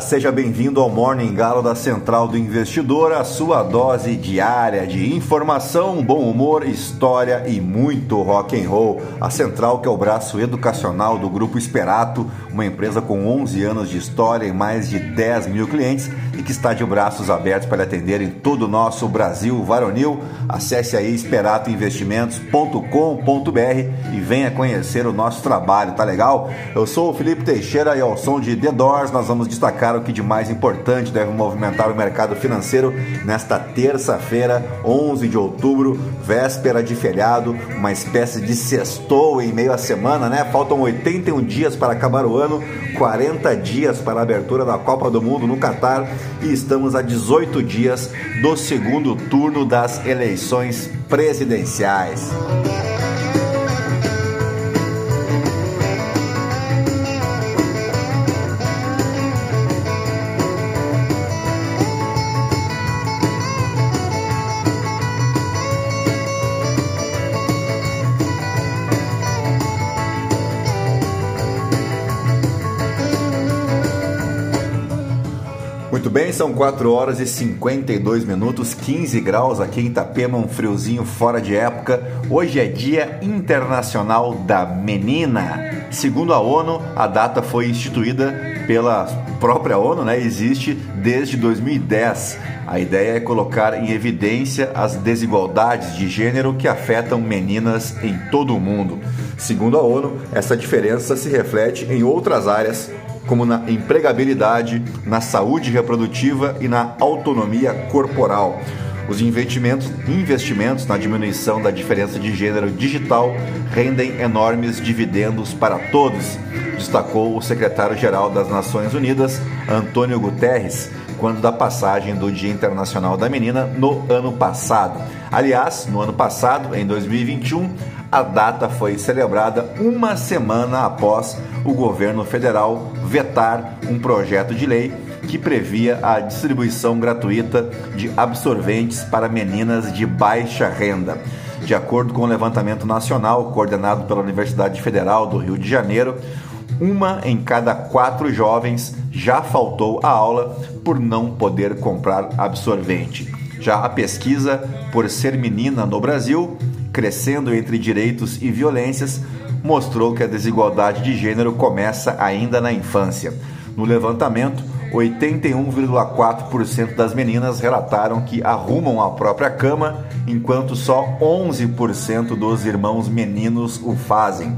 Seja bem-vindo ao Morning Galo da Central do Investidor, a sua dose diária de informação, bom humor, história e muito rock and roll. A Central que é o braço educacional do Grupo Esperato, uma empresa com 11 anos de história e mais de 10 mil clientes e que está de braços abertos para atender em todo o nosso Brasil varonil. Acesse aí esperatoinvestimentos.com.br e venha conhecer o nosso trabalho, tá legal? Eu sou o Felipe Teixeira e ao som de The Doors nós vamos destacar o que de mais importante deve movimentar o mercado financeiro nesta terça-feira, 11 de outubro, véspera de feriado, uma espécie de sextou em meio à semana, né? Faltam 81 dias para acabar o ano, 40 dias para a abertura da Copa do Mundo no Catar e estamos a 18 dias do segundo turno das eleições presidenciais. São 4 horas e 52 minutos, 15 graus aqui em Itapema, um friozinho fora de época. Hoje é Dia Internacional da Menina. Segundo a ONU, a data foi instituída pela própria ONU, né? Existe desde 2010. A ideia é colocar em evidência as desigualdades de gênero que afetam meninas em todo o mundo. Segundo a ONU, essa diferença se reflete em outras áreas como na empregabilidade, na saúde reprodutiva e na autonomia corporal. Os investimentos, investimentos na diminuição da diferença de gênero digital rendem enormes dividendos para todos, destacou o secretário-geral das Nações Unidas, Antônio Guterres, quando da passagem do Dia Internacional da Menina no ano passado. Aliás, no ano passado, em 2021, a data foi celebrada uma semana após o governo federal vetar um projeto de lei que previa a distribuição gratuita de absorventes para meninas de baixa renda. De acordo com o levantamento nacional coordenado pela Universidade Federal do Rio de Janeiro, uma em cada quatro jovens já faltou à aula por não poder comprar absorvente. Já a pesquisa Por Ser Menina no Brasil crescendo entre direitos e violências, mostrou que a desigualdade de gênero começa ainda na infância. No levantamento, 81,4% das meninas relataram que arrumam a própria cama, enquanto só 11% dos irmãos meninos o fazem.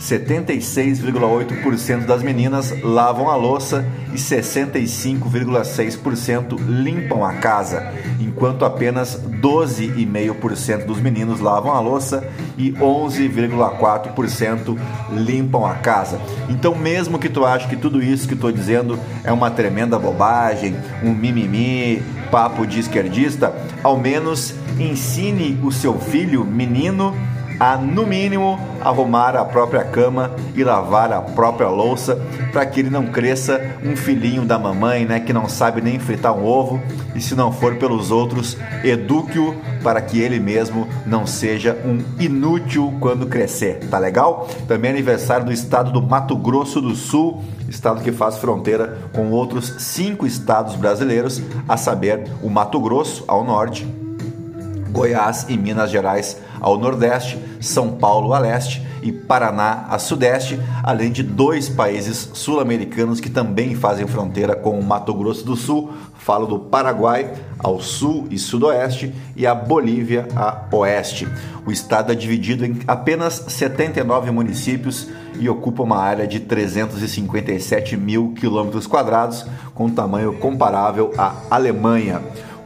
76,8% das meninas lavam a louça e 65,6% limpam a casa, enquanto apenas 12,5% dos meninos lavam a louça e 11,4% limpam a casa. Então, mesmo que tu ache que tudo isso que estou dizendo é uma tremenda bobagem, um mimimi, papo de esquerdista, ao menos ensine o seu filho, menino, a, no mínimo, arrumar a própria cama e lavar a própria louça para que ele não cresça um filhinho da mamãe, né, que não sabe nem fritar um ovo e se não for pelos outros, eduque-o para que ele mesmo não seja um inútil quando crescer, tá legal? Também é aniversário do estado do Mato Grosso do Sul, estado que faz fronteira com outros cinco estados brasileiros, a saber, o Mato Grosso ao norte, Goiás e Minas Gerais ao nordeste, São Paulo a leste e Paraná a sudeste, além de dois países sul-americanos que também fazem fronteira com o Mato Grosso do Sul. Falo do Paraguai ao sul e sudoeste e a Bolívia a oeste. O estado é dividido em apenas 79 municípios e ocupa uma área de 357 mil quilômetros quadrados, com tamanho comparável à Alemanha.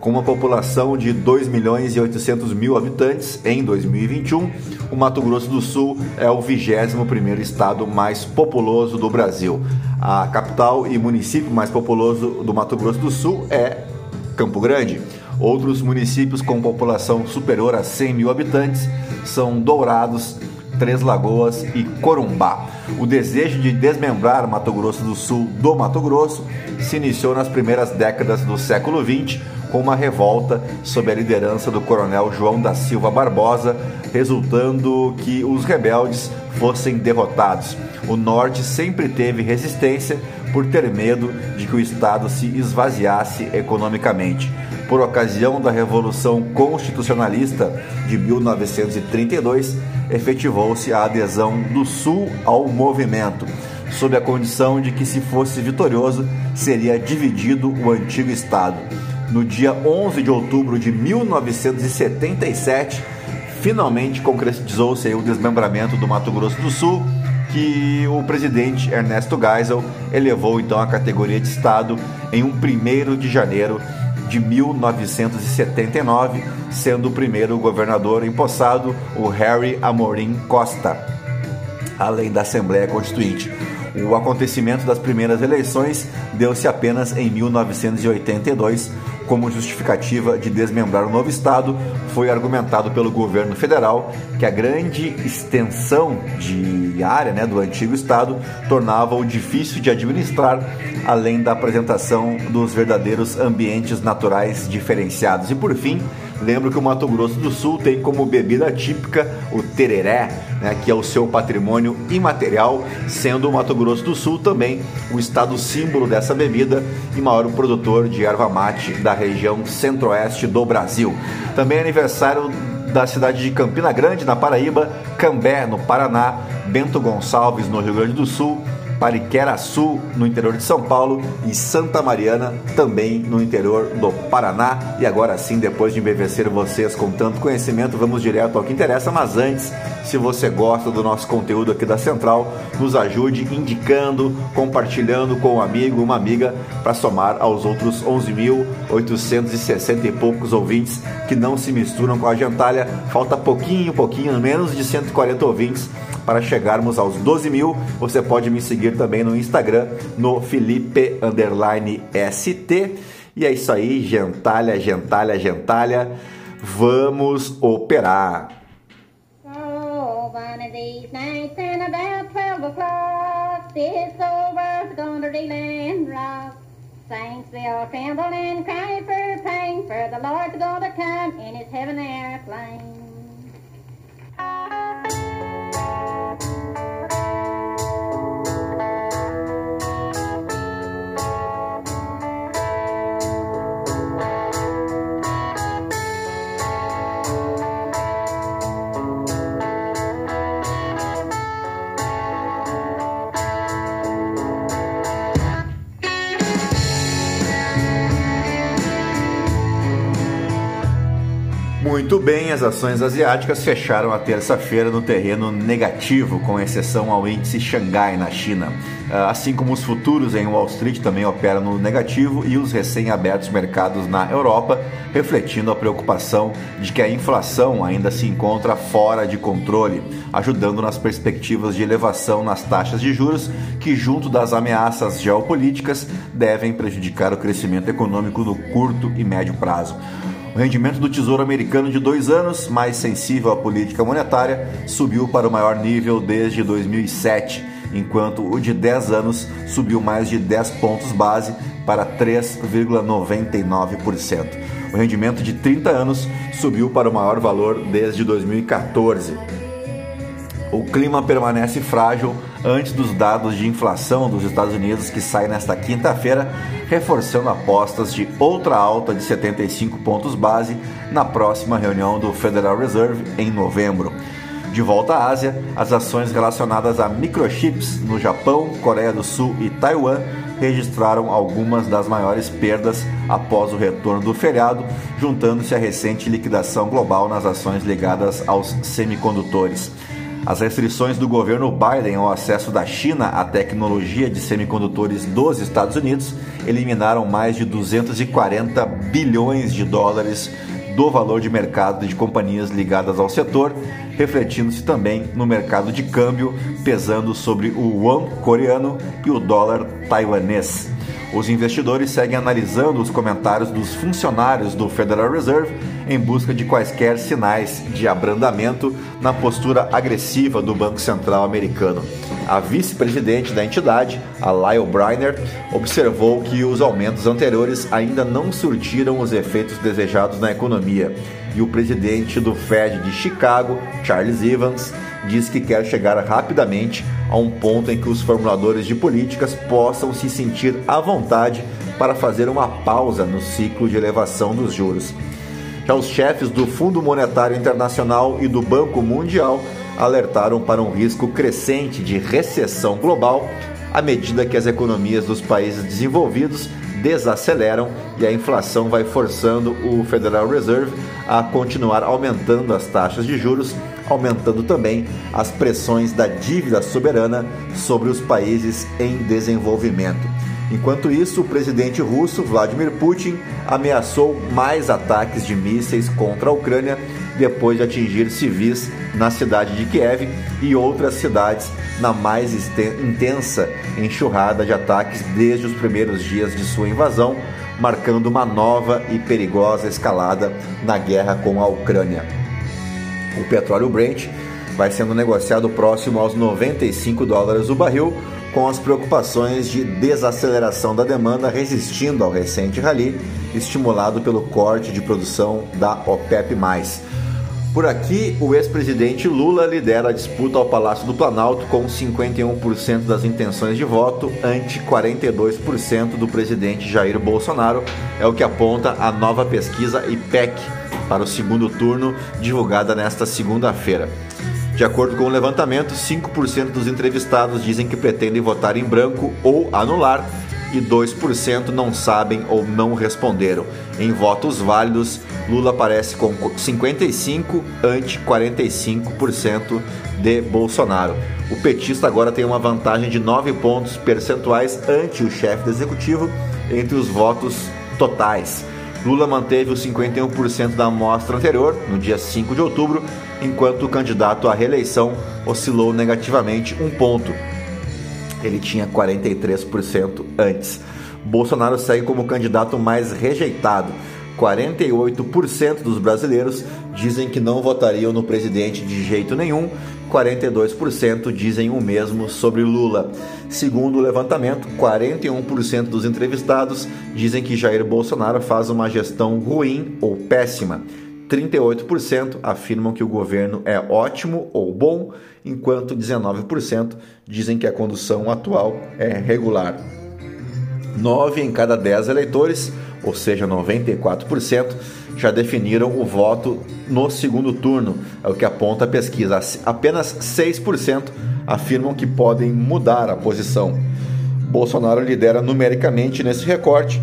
Com uma população de 2 milhões e 800 mil habitantes em 2021, o Mato Grosso do Sul é o 21º estado mais populoso do Brasil. A capital e município mais populoso do Mato Grosso do Sul é Campo Grande. Outros municípios com população superior a 100 mil habitantes são Dourados, Três Lagoas e Corumbá. O desejo de desmembrar Mato Grosso do Sul do Mato Grosso se iniciou nas primeiras décadas do século XX com uma revolta sob a liderança do coronel João da Silva Barbosa, resultando que os rebeldes fossem derrotados. O norte sempre teve resistência por ter medo de que o Estado se esvaziasse economicamente. Por ocasião da Revolução Constitucionalista de 1932, efetivou-se a adesão do Sul ao movimento, sob a condição de que, se fosse vitorioso, seria dividido o antigo Estado. No dia 11 de outubro de 1977, finalmente concretizou-se o desmembramento do Mato Grosso do Sul, que o presidente Ernesto Geisel elevou então à categoria de Estado em um 1 de janeiro de 1979, sendo o primeiro governador empossado o Harry Amorim Costa, além da Assembleia Constituinte. O acontecimento das primeiras eleições deu-se apenas em 1982, como justificativa de desmembrar o novo Estado, foi argumentado pelo governo federal que a grande extensão de área né, do antigo Estado tornava-o difícil de administrar, além da apresentação dos verdadeiros ambientes naturais diferenciados. E por fim, Lembro que o Mato Grosso do Sul tem como bebida típica o tereré, né, que é o seu patrimônio imaterial, sendo o Mato Grosso do Sul também o estado símbolo dessa bebida e maior produtor de erva mate da região centro-oeste do Brasil. Também é aniversário da cidade de Campina Grande, na Paraíba, Cambé, no Paraná, Bento Gonçalves, no Rio Grande do Sul, Pariquera-Sul, no interior de São Paulo, e Santa Mariana, também no interior do Paraná. E agora sim, depois de embevecer vocês com tanto conhecimento, vamos direto ao que interessa. Mas antes, se você gosta do nosso conteúdo aqui da Central, nos ajude indicando, compartilhando com um amigo, uma amiga, para somar aos outros 11.860 e poucos ouvintes que não se misturam com a gentalha. Falta pouquinho, pouquinho, menos de 140 ouvintes para chegarmos aos 12 mil. Você pode me seguir também no Instagram, no Felipe ST. E é isso aí, gentalha, gentalha, gentalha. Vamos operar. Oh, one of these nights and about 12 o'clock, this world's gonna reel and rock. Saints will tremble and cry for pain, for the Lord's gonna come in his heaven airplane. Música Muito bem, as ações asiáticas fecharam a terça-feira no terreno negativo, com exceção ao índice Xangai na China. Ah, assim como os futuros em Wall Street também operam no negativo e os recém-abertos mercados na Europa, refletindo a preocupação de que a inflação ainda se encontra fora de controle, ajudando nas perspectivas de elevação nas taxas de juros, que, junto das ameaças geopolíticas, devem prejudicar o crescimento econômico no curto e médio prazo. O rendimento do Tesouro Americano de dois anos, mais sensível à política monetária, subiu para o maior nível desde 2007, enquanto o de 10 anos subiu mais de 10 pontos base para 3,99%. O rendimento de 30 anos subiu para o maior valor desde 2014. O clima permanece frágil antes dos dados de inflação dos Estados Unidos que saem nesta quinta-feira, reforçando apostas de outra alta de 75 pontos base na próxima reunião do Federal Reserve em novembro. De volta à Ásia, as ações relacionadas a microchips no Japão, Coreia do Sul e Taiwan registraram algumas das maiores perdas após o retorno do feriado, juntando-se à recente liquidação global nas ações ligadas aos semicondutores. As restrições do governo Biden ao acesso da China à tecnologia de semicondutores dos Estados Unidos eliminaram mais de 240 bilhões de dólares do valor de mercado de companhias ligadas ao setor, refletindo-se também no mercado de câmbio, pesando sobre o yuan coreano e o dólar taiwanês. Os investidores seguem analisando os comentários dos funcionários do Federal Reserve em busca de quaisquer sinais de abrandamento na postura agressiva do Banco Central americano. A vice-presidente da entidade, a Lyle Briner, observou que os aumentos anteriores ainda não surtiram os efeitos desejados na economia. E o presidente do Fed de Chicago, Charles Evans, diz que quer chegar rapidamente a um ponto em que os formuladores de políticas possam se sentir à vontade para fazer uma pausa no ciclo de elevação dos juros. Já os chefes do Fundo Monetário Internacional e do Banco Mundial alertaram para um risco crescente de recessão global à medida que as economias dos países desenvolvidos desaceleram e a inflação vai forçando o Federal Reserve a continuar aumentando as taxas de juros, aumentando também as pressões da dívida soberana sobre os países em desenvolvimento. Enquanto isso, o presidente russo Vladimir Putin ameaçou mais ataques de mísseis contra a Ucrânia depois de atingir civis na cidade de Kiev e outras cidades na mais intensa enxurrada de ataques desde os primeiros dias de sua invasão, marcando uma nova e perigosa escalada na guerra com a Ucrânia. O petróleo Brent vai sendo negociado próximo aos 95 dólares o barril, com as preocupações de desaceleração da demanda resistindo ao recente rally, estimulado pelo corte de produção da OPEP+. Por aqui, o ex-presidente Lula lidera a disputa ao Palácio do Planalto com 51% das intenções de voto ante 42% do presidente Jair Bolsonaro, é o que aponta a nova pesquisa IPEC para o segundo turno divulgada nesta segunda-feira. De acordo com o levantamento, 5% dos entrevistados dizem que pretendem votar em branco ou anular e 2% não sabem ou não responderam. Em votos válidos, Lula aparece com 55 ante 45% de Bolsonaro. O petista agora tem uma vantagem de 9 pontos percentuais ante o chefe do executivo entre os votos totais. Lula manteve os 51% da amostra anterior, no dia 5 de outubro, enquanto o candidato à reeleição oscilou negativamente um ponto, ele tinha 43% antes. Bolsonaro segue como candidato mais rejeitado. 48% dos brasileiros dizem que não votariam no presidente de jeito nenhum, 42% dizem o mesmo sobre Lula. Segundo o levantamento, 41% dos entrevistados dizem que Jair Bolsonaro faz uma gestão ruim ou péssima. 38% afirmam que o governo é ótimo ou bom, enquanto 19% dizem que a condução atual é regular. 9 em cada 10 eleitores, ou seja, 94%, já definiram o voto no segundo turno, é o que aponta a pesquisa. Apenas 6% afirmam que podem mudar a posição. Bolsonaro lidera numericamente nesse recorte,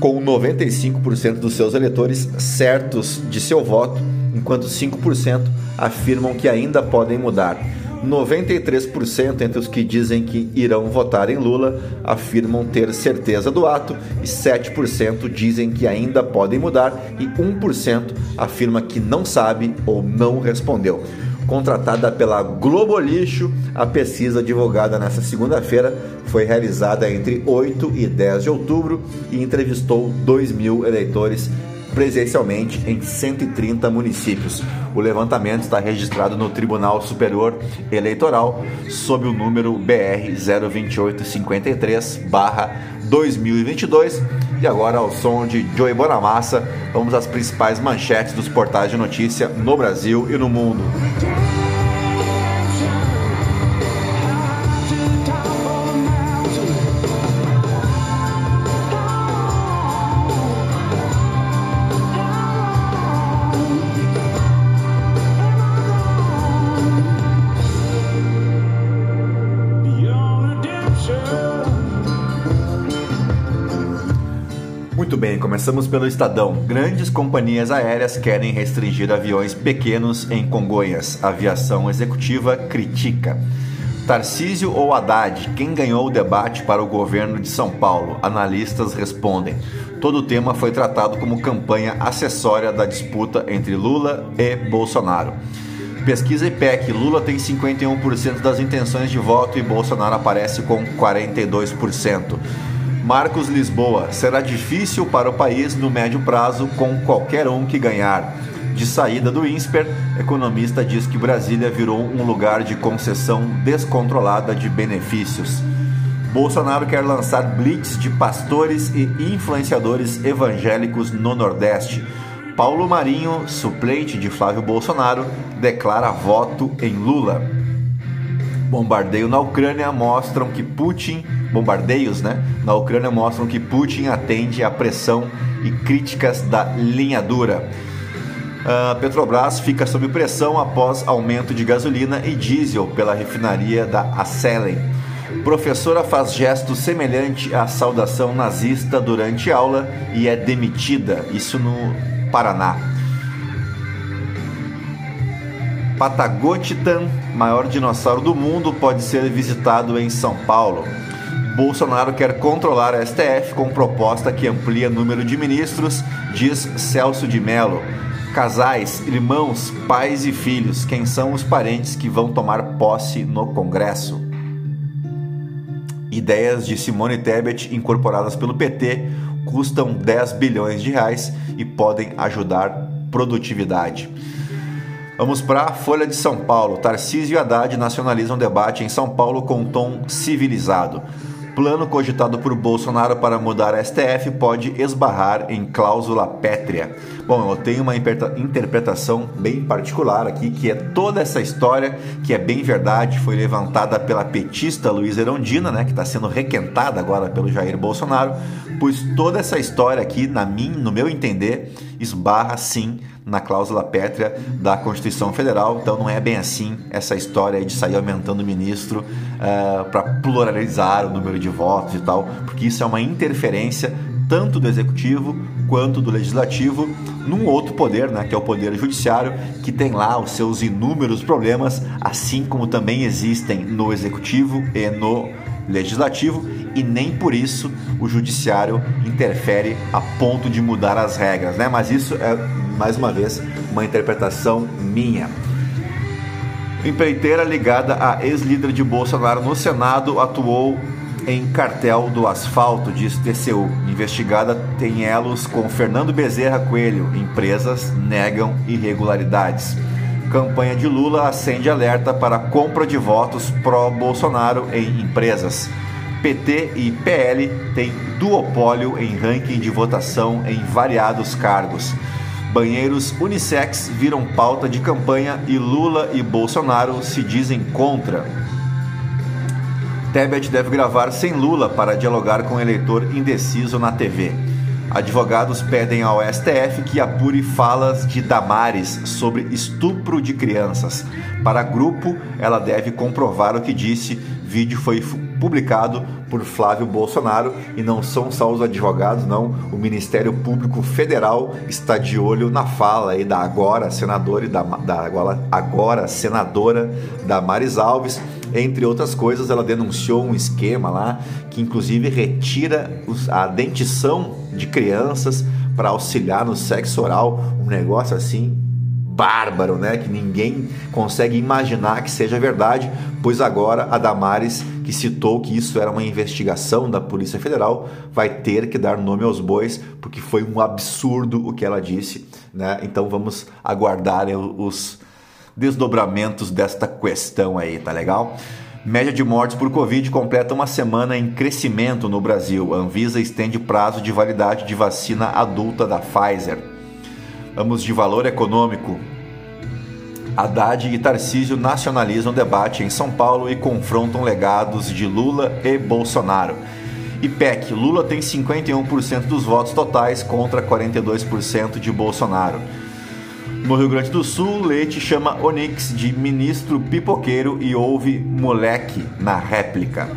com 95% dos seus eleitores certos de seu voto, enquanto 5% afirmam que ainda podem mudar. 93% entre os que dizem que irão votar em Lula afirmam ter certeza do ato e 7% dizem que ainda podem mudar e 1% afirma que não sabe ou não respondeu contratada pela Globo Lixo. A pesquisa divulgada nesta segunda-feira foi realizada entre 8 e 10 de outubro e entrevistou 2 mil eleitores presencialmente em 130 municípios. O levantamento está registrado no Tribunal Superior Eleitoral sob o número BR 02853/2022. E agora, ao som de Joey Bonamassa, vamos às principais manchetes dos portais de notícia no Brasil e no mundo. Começamos pelo Estadão. Grandes companhias aéreas querem restringir aviões pequenos em Congonhas. Aviação executiva critica. Tarcísio ou Haddad, quem ganhou o debate para o governo de São Paulo? Analistas respondem. Todo o tema foi tratado como campanha acessória da disputa entre Lula e Bolsonaro. Pesquisa IPEC, Lula tem 51% das intenções de voto e Bolsonaro aparece com 42%. Marcos Lisboa, será difícil para o país no médio prazo com qualquer um que ganhar. De saída do INSPER, economista diz que Brasília virou um lugar de concessão descontrolada de benefícios. Bolsonaro quer lançar blitz de pastores e influenciadores evangélicos no Nordeste. Paulo Marinho, suplente de Flávio Bolsonaro, declara voto em Lula. Bombardeio na Ucrânia mostram que Putin, bombardeios, né, na Ucrânia mostram que Putin atende à pressão e críticas da linha dura. A Petrobras fica sob pressão após aumento de gasolina e diesel pela refinaria da Acelen. Professora faz gesto semelhante à saudação nazista durante aula e é demitida, isso no Paraná. Patagotitan, maior dinossauro do mundo, pode ser visitado em São Paulo. Bolsonaro quer controlar a STF com proposta que amplia número de ministros, diz Celso de Mello. Casais, irmãos, pais e filhos, quem são os parentes que vão tomar posse no Congresso? Ideias de Simone Tebet incorporadas pelo PT custam 10 bilhões de reais e podem ajudar produtividade. Vamos para a Folha de São Paulo. Tarcísio e Haddad nacionalizam debate em São Paulo com tom civilizado. Plano cogitado por Bolsonaro para mudar a STF pode esbarrar em cláusula pétrea. Bom, eu tenho uma interpretação bem particular aqui, que é toda essa história, que é bem verdade, foi levantada pela petista Luiz Erondina, né, que está sendo requentada agora pelo Jair Bolsonaro, pois toda essa história aqui, na mim, no meu entender, esbarra sim na cláusula pétrea da Constituição Federal. Então não é bem assim essa história de sair aumentando o ministro uh, para pluralizar o número de votos e tal, porque isso é uma interferência tanto do executivo quanto do legislativo num outro poder, né, que é o poder judiciário, que tem lá os seus inúmeros problemas, assim como também existem no executivo e no legislativo, e nem por isso o judiciário interfere a ponto de mudar as regras, né? Mas isso é mais uma vez uma interpretação minha. Empreiteira ligada a ex-líder de Bolsonaro no Senado atuou em cartel do asfalto, diz TCU. Investigada tem elos com Fernando Bezerra Coelho. Empresas negam irregularidades. Campanha de Lula acende alerta para compra de votos pró-Bolsonaro em empresas. PT e PL têm duopólio em ranking de votação em variados cargos. Banheiros unissex viram pauta de campanha e Lula e Bolsonaro se dizem contra. Tebet deve gravar sem Lula para dialogar com eleitor indeciso na TV. Advogados pedem ao STF que apure falas de Damares sobre estupro de crianças. Para grupo, ela deve comprovar o que disse. Vídeo foi publicado por Flávio Bolsonaro e não são só os advogados, não. O Ministério Público Federal está de olho na fala aí da agora senadora e da, da agora, agora senadora Damares Alves entre outras coisas, ela denunciou um esquema lá que, inclusive, retira a dentição de crianças para auxiliar no sexo oral. Um negócio assim bárbaro, né? Que ninguém consegue imaginar que seja verdade, pois agora a Damares, que citou que isso era uma investigação da Polícia Federal, vai ter que dar nome aos bois, porque foi um absurdo o que ela disse, né? Então vamos aguardar os desdobramentos desta questão aí, tá legal? Média de mortes por Covid completa uma semana em crescimento no Brasil. A Anvisa estende prazo de validade de vacina adulta da Pfizer. Vamos de valor econômico. Haddad e Tarcísio nacionalizam debate em São Paulo e confrontam legados de Lula e Bolsonaro. IPEC, Lula tem 51% dos votos totais contra 42% de Bolsonaro. No Rio Grande do Sul, Leite chama Onix de ministro pipoqueiro e ouve moleque na réplica.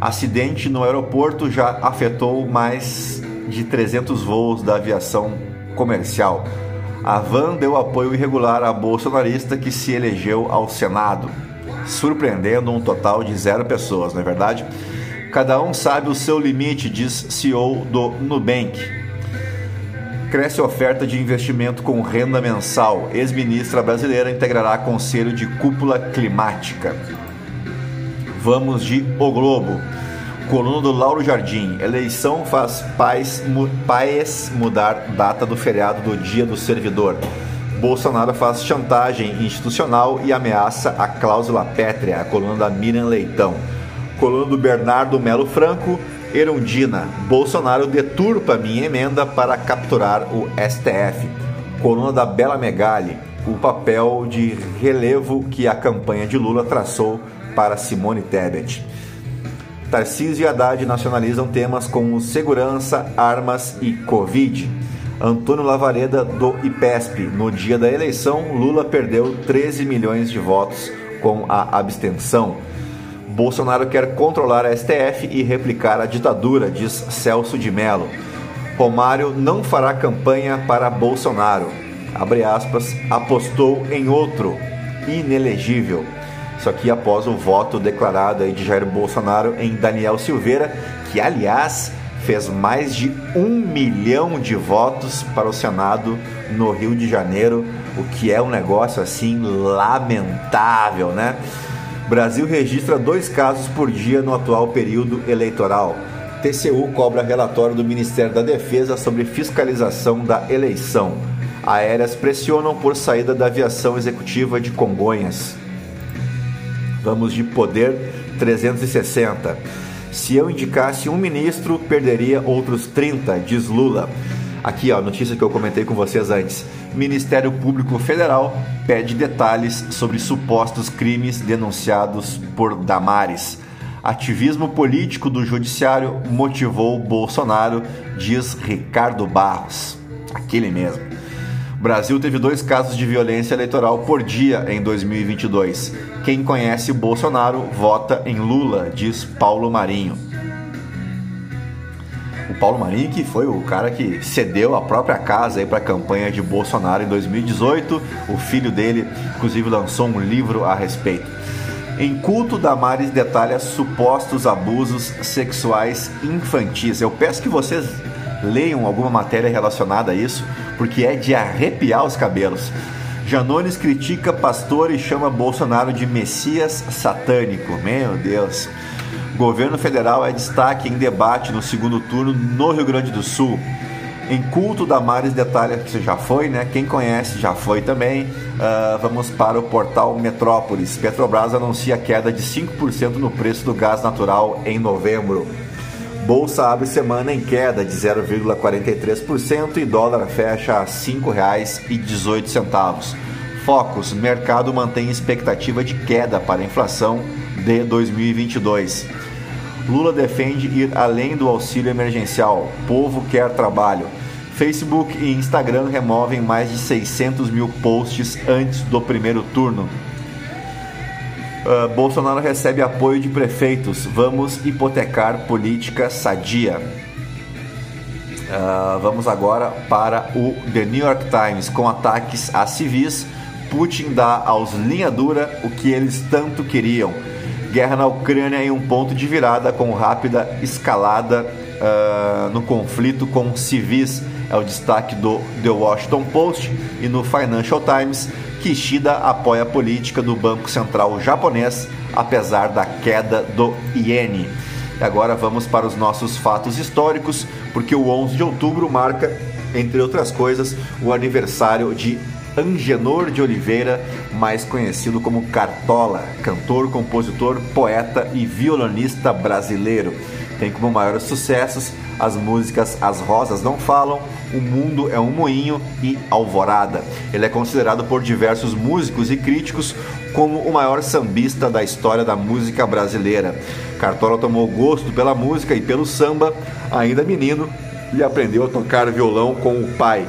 Acidente no aeroporto já afetou mais de 300 voos da aviação comercial. A van deu apoio irregular à bolsonarista que se elegeu ao Senado, surpreendendo um total de zero pessoas, não é verdade? Cada um sabe o seu limite, diz CEO do Nubank. Cresce a oferta de investimento com renda mensal. Ex-ministra brasileira integrará conselho de cúpula climática. Vamos de O Globo. Coluna do Lauro Jardim. Eleição faz pais, mu, pais mudar data do feriado do Dia do Servidor. Bolsonaro faz chantagem institucional e ameaça a cláusula pétrea. A coluna da Miriam Leitão. Coluna do Bernardo Melo Franco. Erundina, Bolsonaro deturpa minha emenda para capturar o STF. Coluna da Bela Megali, o papel de relevo que a campanha de Lula traçou para Simone Tebet. Tarcísio e Haddad nacionalizam temas como segurança, armas e Covid. Antônio Lavareda do IPESP. No dia da eleição, Lula perdeu 13 milhões de votos com a abstenção. Bolsonaro quer controlar a STF e replicar a ditadura, diz Celso de Mello. Romário não fará campanha para Bolsonaro. Abre aspas, apostou em outro, inelegível. Isso aqui após o voto declarado aí de Jair Bolsonaro em Daniel Silveira, que aliás fez mais de um milhão de votos para o Senado no Rio de Janeiro, o que é um negócio assim lamentável, né? Brasil registra dois casos por dia no atual período eleitoral. TCU cobra relatório do Ministério da Defesa sobre fiscalização da eleição. Aéreas pressionam por saída da aviação executiva de Congonhas. Vamos de poder 360. Se eu indicasse um ministro, perderia outros 30, diz Lula. Aqui, ó, notícia que eu comentei com vocês antes. Ministério Público Federal pede detalhes sobre supostos crimes denunciados por Damares. Ativismo político do judiciário motivou Bolsonaro, diz Ricardo Barros. Aquele mesmo. Brasil teve dois casos de violência eleitoral por dia em 2022. Quem conhece Bolsonaro vota em Lula, diz Paulo Marinho. O Paulo Marinho que foi o cara que cedeu a própria casa para a campanha de Bolsonaro em 2018. O filho dele, inclusive, lançou um livro a respeito. Em culto, Damares detalha supostos abusos sexuais infantis. Eu peço que vocês leiam alguma matéria relacionada a isso, porque é de arrepiar os cabelos. Janones critica pastor e chama Bolsonaro de Messias satânico. Meu Deus. Governo federal é destaque em debate no segundo turno no Rio Grande do Sul. Em culto da Mares detalha que você já foi, né? Quem conhece já foi também. Uh, vamos para o portal Metrópolis. Petrobras anuncia queda de 5% no preço do gás natural em novembro. Bolsa abre semana em queda de 0,43% e dólar fecha a R$ 5,18. Focus: mercado mantém expectativa de queda para a inflação de 2022. Lula defende ir além do auxílio emergencial. Povo quer trabalho. Facebook e Instagram removem mais de 600 mil posts antes do primeiro turno. Uh, Bolsonaro recebe apoio de prefeitos. Vamos hipotecar política sadia. Uh, vamos agora para o The New York Times. Com ataques a civis, Putin dá aos linha dura o que eles tanto queriam. Guerra na Ucrânia em um ponto de virada com rápida escalada uh, no conflito com civis. É o destaque do The Washington Post e no Financial Times. Kishida apoia a política do Banco Central japonês, apesar da queda do iene. E agora vamos para os nossos fatos históricos, porque o 11 de outubro marca, entre outras coisas, o aniversário de Angenor de Oliveira, mais conhecido como Cartola, cantor, compositor, poeta e violonista brasileiro. Tem como maiores sucessos as músicas As Rosas Não Falam, O Mundo é um Moinho e Alvorada. Ele é considerado por diversos músicos e críticos como o maior sambista da história da música brasileira. Cartola tomou gosto pela música e pelo samba ainda menino e aprendeu a tocar violão com o pai.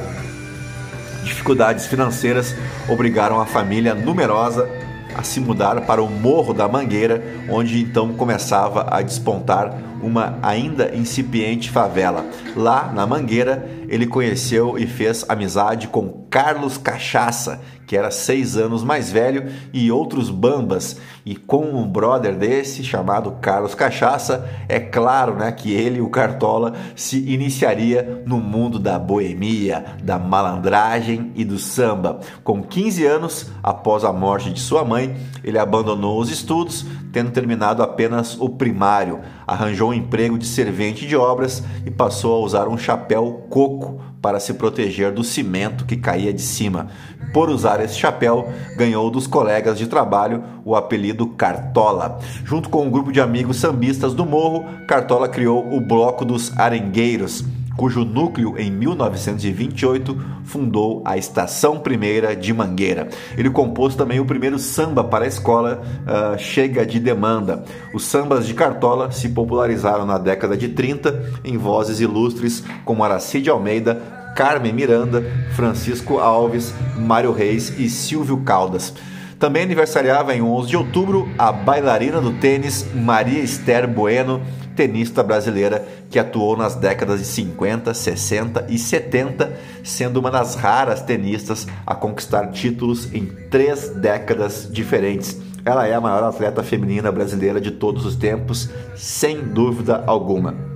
Dificuldades financeiras obrigaram a família numerosa a se mudar para o Morro da Mangueira, onde então começava a despontar uma ainda incipiente favela. Lá na Mangueira, ele conheceu e fez amizade com Carlos Cachaça, que era seis anos mais velho, e outros bambas. E com um brother desse, chamado Carlos Cachaça, é claro né, que ele, o Cartola, se iniciaria no mundo da boemia, da malandragem e do samba. Com 15 anos, após a morte de sua mãe, ele abandonou os estudos, tendo terminado apenas o primário. Arranjou um emprego de servente de obras e passou a usar um chapéu coco para se proteger do cimento que caía de cima. Por usar esse chapéu, ganhou dos colegas de trabalho o apelido Cartola. Junto com um grupo de amigos sambistas do morro, Cartola criou o Bloco dos Arengueiros. Cujo núcleo em 1928 fundou a Estação Primeira de Mangueira. Ele compôs também o primeiro samba para a escola uh, Chega de Demanda. Os sambas de Cartola se popularizaram na década de 30 em vozes ilustres como Aracide Almeida, Carmen Miranda, Francisco Alves, Mário Reis e Silvio Caldas. Também aniversariava em 11 de outubro a bailarina do tênis Maria Esther Bueno, tenista brasileira que atuou nas décadas de 50, 60 e 70, sendo uma das raras tenistas a conquistar títulos em três décadas diferentes. Ela é a maior atleta feminina brasileira de todos os tempos, sem dúvida alguma.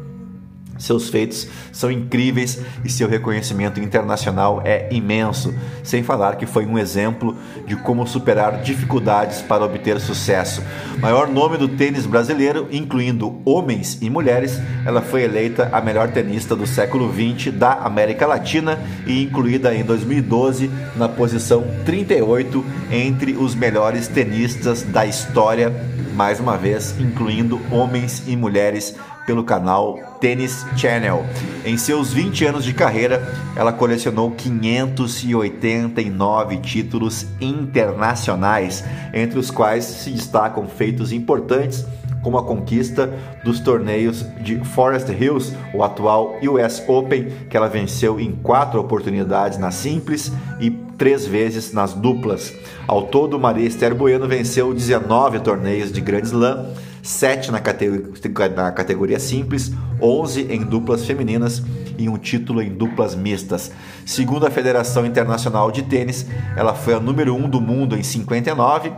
Seus feitos são incríveis e seu reconhecimento internacional é imenso, sem falar que foi um exemplo de como superar dificuldades para obter sucesso. Maior nome do tênis brasileiro, incluindo homens e mulheres, ela foi eleita a melhor tenista do século XX da América Latina e incluída em 2012 na posição 38 entre os melhores tenistas da história, mais uma vez incluindo homens e mulheres pelo canal Tennis Channel. Em seus 20 anos de carreira, ela colecionou 589 títulos internacionais, entre os quais se destacam feitos importantes como a conquista dos torneios de Forest Hills, o atual US Open, que ela venceu em quatro oportunidades na simples e três vezes nas duplas. Ao todo, Maria Esther Bueno venceu 19 torneios de Grand Slam 7 na categoria, na categoria simples, 11 em duplas femininas e um título em duplas mistas. Segundo a Federação Internacional de Tênis, ela foi a número 1 do mundo em 59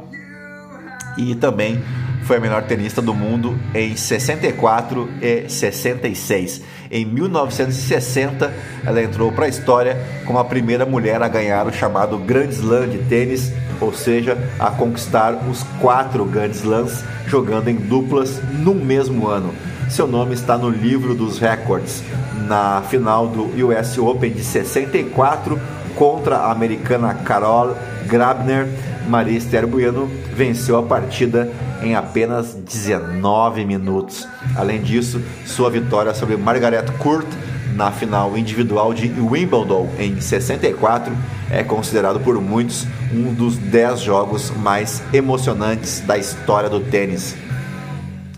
e também foi a melhor tenista do mundo em 64 e 66. Em 1960, ela entrou para a história como a primeira mulher a ganhar o chamado Grand Slam de tênis, ou seja, a conquistar os quatro Grand Slams jogando em duplas no mesmo ano. Seu nome está no livro dos recordes. Na final do US Open de 64 contra a americana Carol Grabner, Maria Esther Bueno venceu a partida em apenas 19 minutos. Além disso, sua vitória sobre Margaret Court na final individual de Wimbledon em 64 é considerado por muitos um dos 10 jogos mais emocionantes da história do tênis.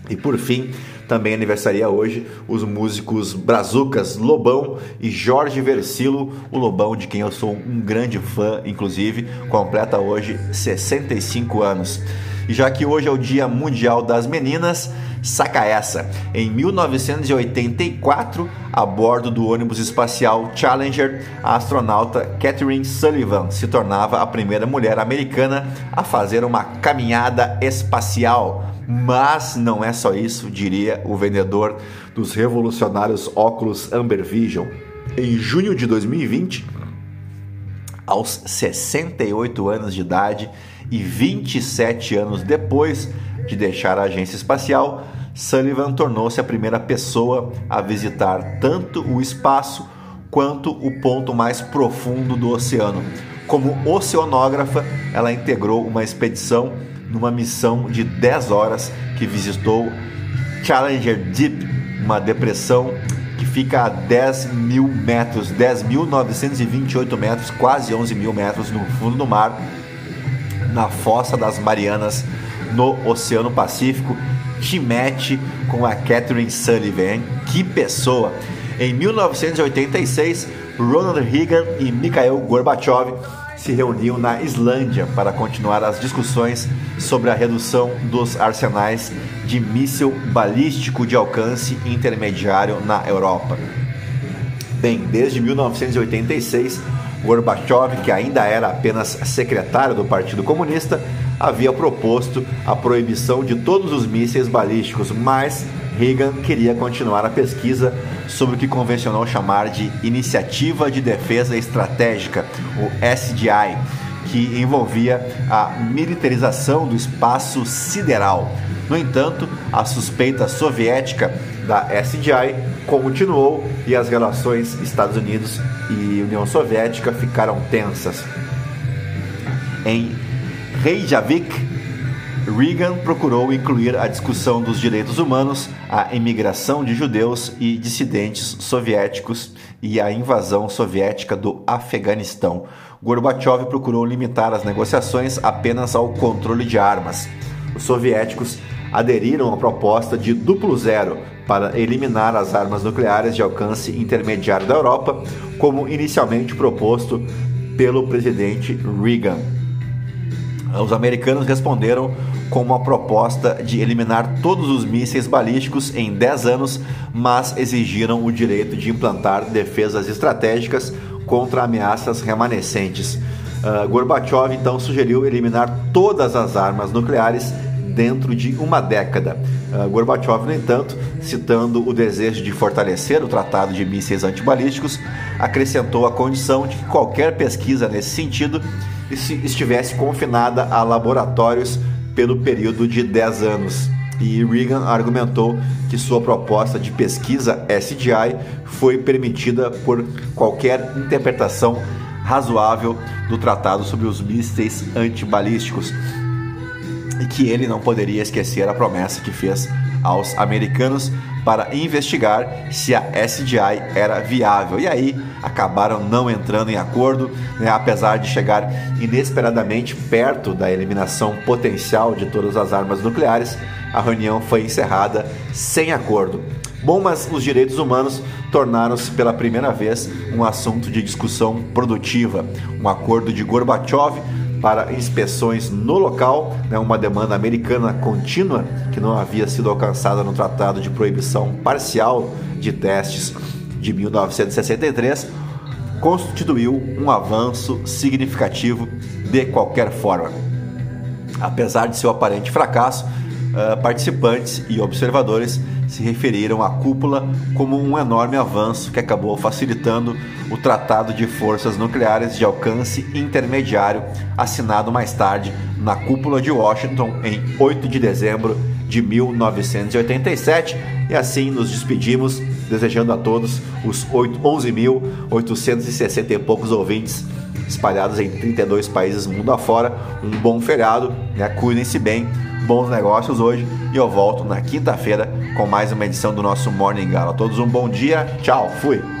E por fim, também aniversaria hoje os músicos Brazucas Lobão e Jorge Versilo, o Lobão de quem eu sou um grande fã, inclusive, completa hoje 65 anos. E já que hoje é o Dia Mundial das Meninas, saca essa. Em 1984, a bordo do ônibus espacial Challenger, a astronauta Catherine Sullivan se tornava a primeira mulher americana a fazer uma caminhada espacial. Mas não é só isso, diria o vendedor dos revolucionários óculos Amber Vision. Em junho de 2020, aos 68 anos de idade, e 27 anos depois de deixar a agência espacial, Sullivan tornou-se a primeira pessoa a visitar tanto o espaço quanto o ponto mais profundo do oceano. Como oceanógrafa, ela integrou uma expedição numa missão de 10 horas que visitou Challenger Deep, uma depressão que fica a 10 mil metros, 10.928 metros, quase 11 mil metros no fundo do mar, na Fossa das Marianas, no Oceano Pacífico, te mete com a Catherine Sullivan. Que pessoa! Em 1986, Ronald Reagan e Mikhail Gorbachev se reuniam na Islândia para continuar as discussões sobre a redução dos arsenais de míssil balístico de alcance intermediário na Europa. Bem, desde 1986, Gorbachev, que ainda era apenas secretário do Partido Comunista, havia proposto a proibição de todos os mísseis balísticos, mas Reagan queria continuar a pesquisa sobre o que convencionou chamar de Iniciativa de Defesa Estratégica, o SDI, que envolvia a militarização do espaço sideral. No entanto, a suspeita soviética da SDI continuou e as relações Estados Unidos e União Soviética ficaram tensas. Em Reykjavik, Reagan procurou incluir a discussão dos direitos humanos, a imigração de judeus e dissidentes soviéticos e a invasão soviética do Afeganistão. Gorbachev procurou limitar as negociações apenas ao controle de armas. Os soviéticos aderiram à proposta de duplo zero para eliminar as armas nucleares de alcance intermediário da Europa, como inicialmente proposto pelo presidente Reagan. Os americanos responderam com uma proposta de eliminar todos os mísseis balísticos em 10 anos, mas exigiram o direito de implantar defesas estratégicas contra ameaças remanescentes. Uh, Gorbachev então sugeriu eliminar todas as armas nucleares dentro de uma década. Uh, Gorbachev, no entanto, citando o desejo de fortalecer o tratado de mísseis antibalísticos, acrescentou a condição de que qualquer pesquisa nesse sentido estivesse confinada a laboratórios pelo período de 10 anos. E Reagan argumentou que sua proposta de pesquisa SDI foi permitida por qualquer interpretação razoável do Tratado sobre os Mísseis Antibalísticos e que ele não poderia esquecer a promessa que fez aos americanos para investigar se a SDI era viável. E aí acabaram não entrando em acordo, né, apesar de chegar inesperadamente perto da eliminação potencial de todas as armas nucleares. A reunião foi encerrada sem acordo. Bom, mas os direitos humanos tornaram-se pela primeira vez um assunto de discussão produtiva. Um acordo de Gorbachev para inspeções no local, né, uma demanda americana contínua que não havia sido alcançada no Tratado de Proibição Parcial de Testes de 1963, constituiu um avanço significativo de qualquer forma. Apesar de seu aparente fracasso, uh, participantes e observadores se referiram à cúpula como um enorme avanço que acabou facilitando o Tratado de Forças Nucleares de Alcance Intermediário, assinado mais tarde na cúpula de Washington em 8 de dezembro de 1987. E assim nos despedimos, desejando a todos os 11.860 e poucos ouvintes espalhados em 32 países mundo afora. Um bom feriado, né? cuidem-se bem bons negócios hoje e eu volto na quinta-feira com mais uma edição do nosso Morning Gala. A todos um bom dia, tchau, fui!